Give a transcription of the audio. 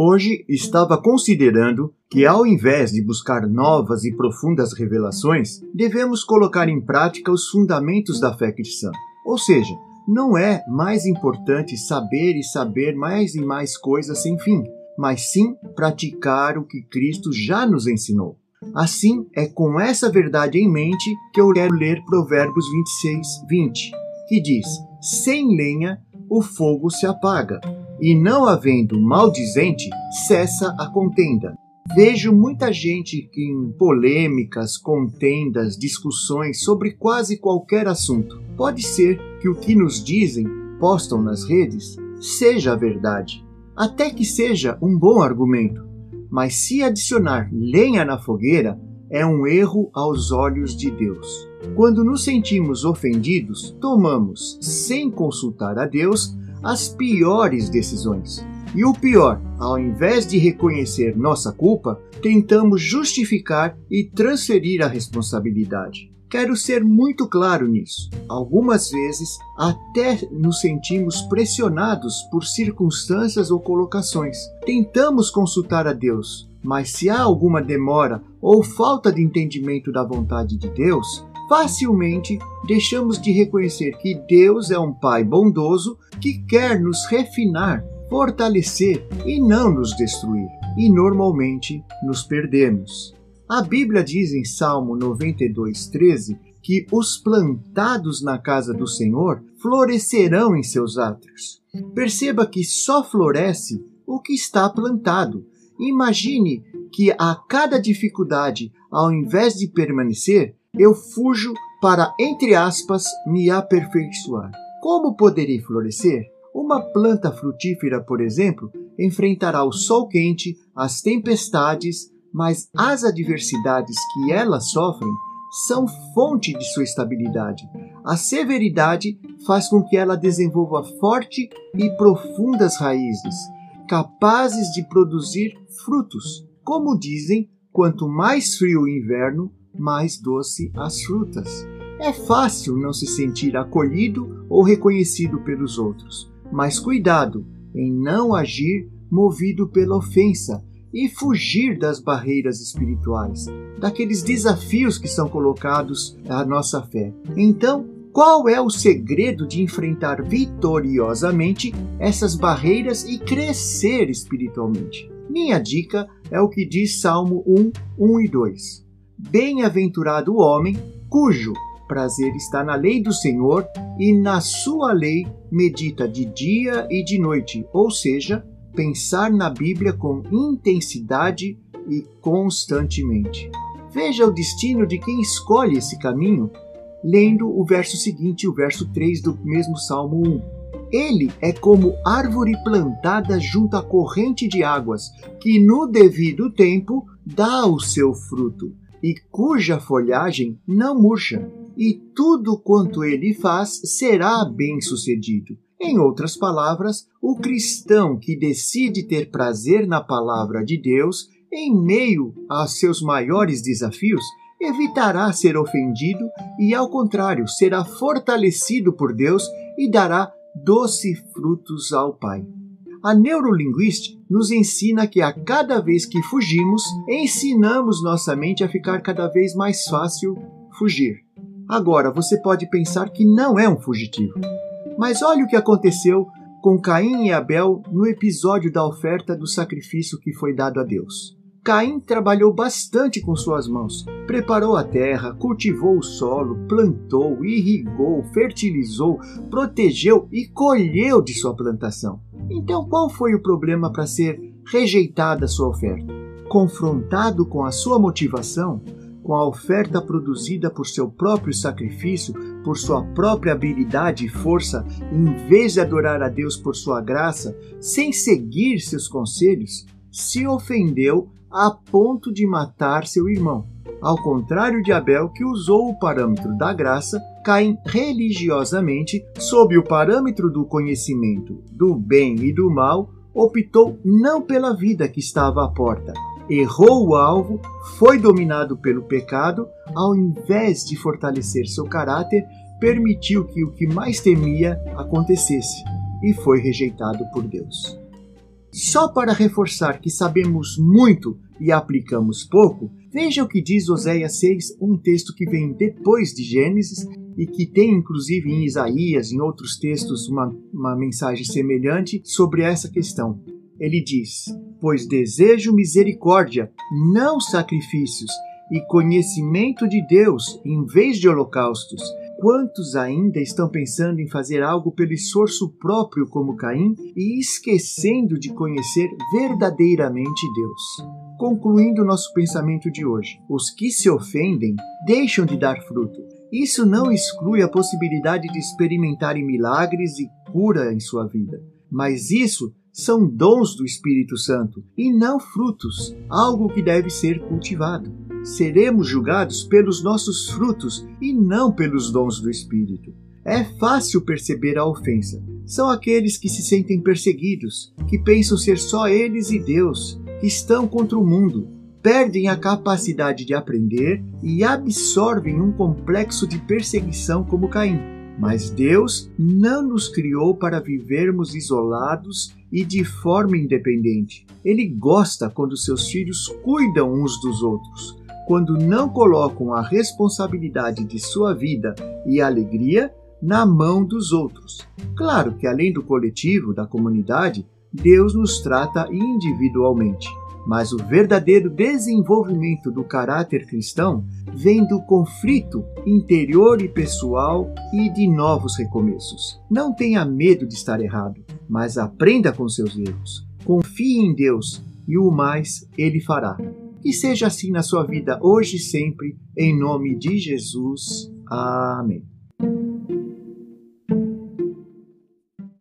Hoje estava considerando que, ao invés de buscar novas e profundas revelações, devemos colocar em prática os fundamentos da fé cristã. Ou seja, não é mais importante saber e saber mais e mais coisas sem fim, mas sim praticar o que Cristo já nos ensinou. Assim, é com essa verdade em mente que eu quero ler Provérbios 26, 20, que diz: Sem lenha o fogo se apaga, e não havendo maldizente, cessa a contenda. Vejo muita gente em polêmicas, contendas, discussões sobre quase qualquer assunto. Pode ser que o que nos dizem, postam nas redes, seja a verdade, até que seja um bom argumento, mas se adicionar lenha na fogueira, é um erro aos olhos de Deus. Quando nos sentimos ofendidos, tomamos, sem consultar a Deus, as piores decisões. E o pior, ao invés de reconhecer nossa culpa, tentamos justificar e transferir a responsabilidade. Quero ser muito claro nisso. Algumas vezes até nos sentimos pressionados por circunstâncias ou colocações. Tentamos consultar a Deus, mas se há alguma demora ou falta de entendimento da vontade de Deus, facilmente deixamos de reconhecer que Deus é um Pai bondoso que quer nos refinar, fortalecer e não nos destruir. E normalmente nos perdemos. A Bíblia diz em Salmo 92:13 que os plantados na casa do Senhor florescerão em seus átrios. Perceba que só floresce o que está plantado. Imagine que a cada dificuldade, ao invés de permanecer, eu fujo para, entre aspas, me aperfeiçoar. Como poderei florescer? Uma planta frutífera, por exemplo, enfrentará o sol quente, as tempestades, mas as adversidades que elas sofrem são fonte de sua estabilidade. A severidade faz com que ela desenvolva forte e profundas raízes, capazes de produzir frutos. Como dizem, quanto mais frio o inverno, mais doce as frutas. É fácil não se sentir acolhido ou reconhecido pelos outros, mas cuidado em não agir movido pela ofensa e fugir das barreiras espirituais, daqueles desafios que são colocados à nossa fé. Então, qual é o segredo de enfrentar vitoriosamente essas barreiras e crescer espiritualmente? Minha dica é o que diz Salmo 1, 1 e 2. Bem-aventurado o homem cujo prazer está na lei do Senhor e na sua lei medita de dia e de noite, ou seja, pensar na Bíblia com intensidade e constantemente. Veja o destino de quem escolhe esse caminho, lendo o verso seguinte, o verso 3 do mesmo Salmo 1. Ele é como árvore plantada junto à corrente de águas, que no devido tempo dá o seu fruto, e cuja folhagem não murcha, e tudo quanto ele faz será bem-sucedido. Em outras palavras, o cristão que decide ter prazer na palavra de Deus em meio a seus maiores desafios evitará ser ofendido e, ao contrário, será fortalecido por Deus e dará doce frutos ao Pai. A neurolinguística nos ensina que a cada vez que fugimos, ensinamos nossa mente a ficar cada vez mais fácil fugir. Agora, você pode pensar que não é um fugitivo. Mas olha o que aconteceu com Caim e Abel no episódio da oferta do sacrifício que foi dado a Deus. Caim trabalhou bastante com suas mãos, preparou a terra, cultivou o solo, plantou, irrigou, fertilizou, protegeu e colheu de sua plantação. Então, qual foi o problema para ser rejeitada a sua oferta? Confrontado com a sua motivação, com a oferta produzida por seu próprio sacrifício, por sua própria habilidade e força, em vez de adorar a Deus por sua graça, sem seguir seus conselhos, se ofendeu a ponto de matar seu irmão. Ao contrário de Abel, que usou o parâmetro da graça, Caim religiosamente, sob o parâmetro do conhecimento do bem e do mal, optou não pela vida que estava à porta, errou o alvo, foi dominado pelo pecado, ao invés de fortalecer seu caráter, permitiu que o que mais temia acontecesse e foi rejeitado por Deus. Só para reforçar que sabemos muito e aplicamos pouco, veja o que diz Oséias 6, um texto que vem depois de Gênesis e que tem inclusive em Isaías, em outros textos, uma, uma mensagem semelhante sobre essa questão. Ele diz: Pois desejo misericórdia, não sacrifícios, e conhecimento de Deus em vez de holocaustos. Quantos ainda estão pensando em fazer algo pelo esforço próprio, como Caim, e esquecendo de conhecer verdadeiramente Deus? Concluindo nosso pensamento de hoje, os que se ofendem deixam de dar fruto. Isso não exclui a possibilidade de experimentarem milagres e cura em sua vida, mas isso são dons do Espírito Santo e não frutos, algo que deve ser cultivado. Seremos julgados pelos nossos frutos e não pelos dons do Espírito. É fácil perceber a ofensa. São aqueles que se sentem perseguidos, que pensam ser só eles e Deus, que estão contra o mundo, perdem a capacidade de aprender e absorvem um complexo de perseguição como Caim. Mas Deus não nos criou para vivermos isolados e de forma independente. Ele gosta quando seus filhos cuidam uns dos outros, quando não colocam a responsabilidade de sua vida e alegria na mão dos outros. Claro que, além do coletivo, da comunidade, Deus nos trata individualmente. Mas o verdadeiro desenvolvimento do caráter cristão vem do conflito interior e pessoal e de novos recomeços. Não tenha medo de estar errado, mas aprenda com seus erros. Confie em Deus e o mais ele fará. Que seja assim na sua vida hoje e sempre, em nome de Jesus. Amém.